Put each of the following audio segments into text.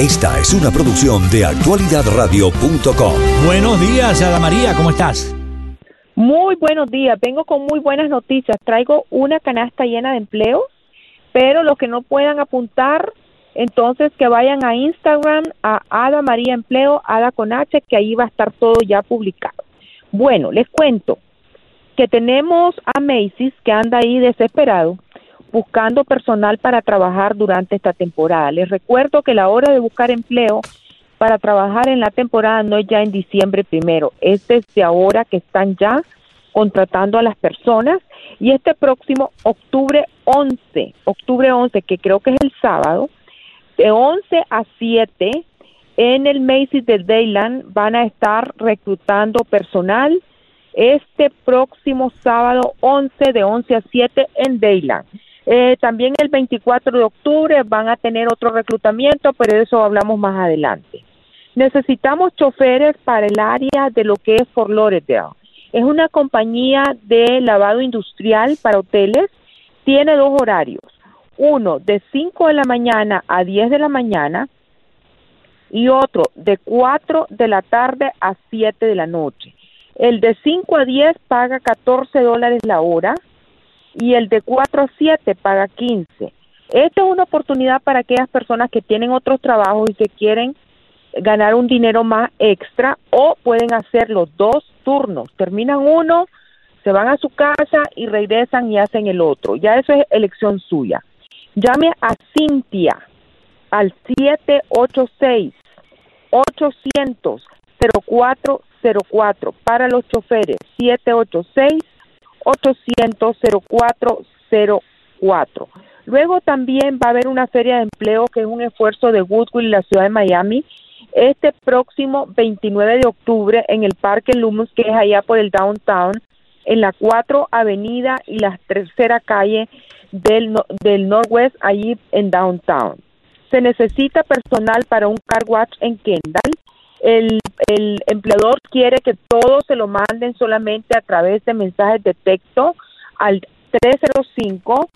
Esta es una producción de actualidadradio.com. Buenos días, Ada María, ¿cómo estás? Muy buenos días, vengo con muy buenas noticias. Traigo una canasta llena de empleos, pero los que no puedan apuntar, entonces que vayan a Instagram, a Ada María Empleo, Ada con H, que ahí va a estar todo ya publicado. Bueno, les cuento que tenemos a Macy's que anda ahí desesperado buscando personal para trabajar durante esta temporada. Les recuerdo que la hora de buscar empleo para trabajar en la temporada no es ya en diciembre primero, es desde ahora que están ya contratando a las personas y este próximo octubre 11, octubre 11, que creo que es el sábado, de 11 a 7 en el Macy's de Dayland van a estar reclutando personal este próximo sábado 11 de 11 a 7 en Dayland. Eh, también el 24 de octubre van a tener otro reclutamiento, pero de eso hablamos más adelante. Necesitamos choferes para el área de lo que es Fort Lauderdale. Es una compañía de lavado industrial para hoteles. Tiene dos horarios. Uno de 5 de la mañana a 10 de la mañana y otro de 4 de la tarde a 7 de la noche. El de 5 a 10 paga 14 dólares la hora y el de 4 a 7 paga 15. Esta es una oportunidad para aquellas personas que tienen otros trabajos y que quieren ganar un dinero más extra o pueden hacer los dos turnos. Terminan uno, se van a su casa y regresan y hacen el otro. Ya eso es elección suya. Llame a Cintia al 786 800 0404 para los choferes 786 800 0404. Luego también va a haber una feria de empleo que es un esfuerzo de Goodwill y la ciudad de Miami este próximo 29 de octubre en el Parque Lumos, que es allá por el downtown, en la 4 Avenida y la tercera calle del, del Northwest, allí en downtown. Se necesita personal para un car watch en Kendall. El, el empleador quiere que todo se lo manden solamente a través de mensajes de texto al 305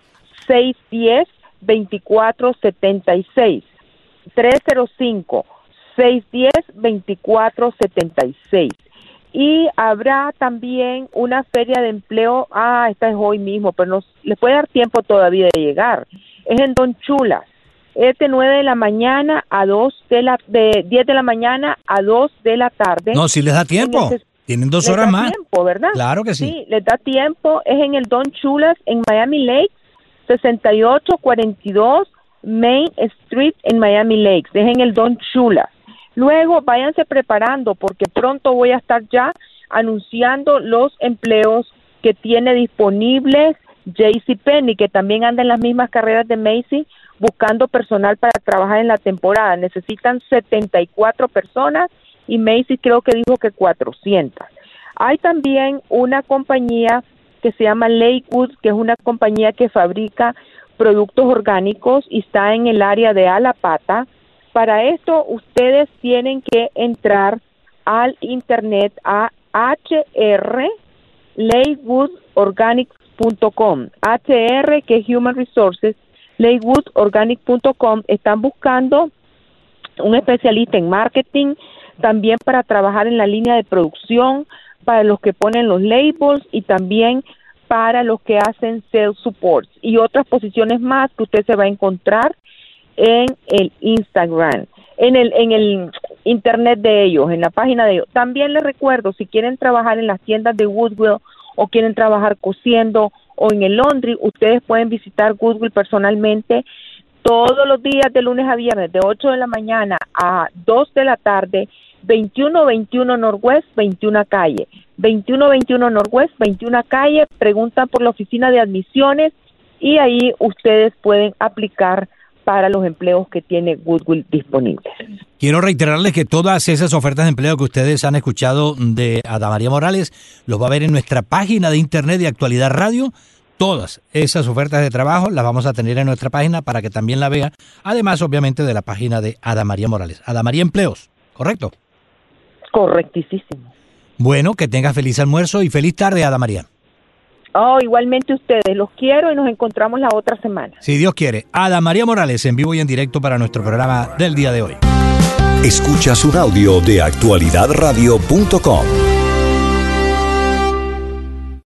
610 2476 305 610-2476. Y habrá también una feria de empleo, ah, esta es hoy mismo, pero nos, les puede dar tiempo todavía de llegar. Es en Don Chulas, es de 9 de la mañana a 2 de la, de 10 de la mañana a 2 de la tarde. No, si les da tiempo. Tienen dos horas más. tiempo, ¿verdad? Claro que sí. Sí, les da tiempo. Es en el Don Chulas, en Miami Lakes, 6842 Main Street en Miami Lakes. Es en el Don Chulas. Luego váyanse preparando porque pronto voy a estar ya anunciando los empleos que tiene disponibles JCPenney, que también anda en las mismas carreras de Macy, buscando personal para trabajar en la temporada. Necesitan 74 personas y Macy creo que dijo que 400. Hay también una compañía que se llama Lakewood, que es una compañía que fabrica productos orgánicos y está en el área de Alapata. Para esto ustedes tienen que entrar al internet a hr hr que es Human Resources leywoodorganic.com están buscando un especialista en marketing también para trabajar en la línea de producción para los que ponen los labels y también para los que hacen sales support y otras posiciones más que usted se va a encontrar en el Instagram, en el, en el internet de ellos, en la página de ellos. También les recuerdo, si quieren trabajar en las tiendas de Goodwill o quieren trabajar cosiendo o en el laundry, ustedes pueden visitar Goodwill personalmente todos los días de lunes a viernes, de 8 de la mañana a 2 de la tarde, 2121 Northwest, 21 calle. 2121 Northwest, 21 calle, preguntan por la oficina de admisiones y ahí ustedes pueden aplicar para los empleos que tiene Goodwill disponibles. Quiero reiterarles que todas esas ofertas de empleo que ustedes han escuchado de Adamaría Morales los va a ver en nuestra página de internet de Actualidad Radio. Todas esas ofertas de trabajo las vamos a tener en nuestra página para que también la vea. Además, obviamente, de la página de Adamaría Morales. Adamaría Empleos, ¿correcto? Correctísimo. Bueno, que tenga feliz almuerzo y feliz tarde, Adamaría. Oh, igualmente ustedes. Los quiero y nos encontramos la otra semana. Si Dios quiere. Ada María Morales en vivo y en directo para nuestro programa del día de hoy. Escuchas un audio de actualidadradio.com.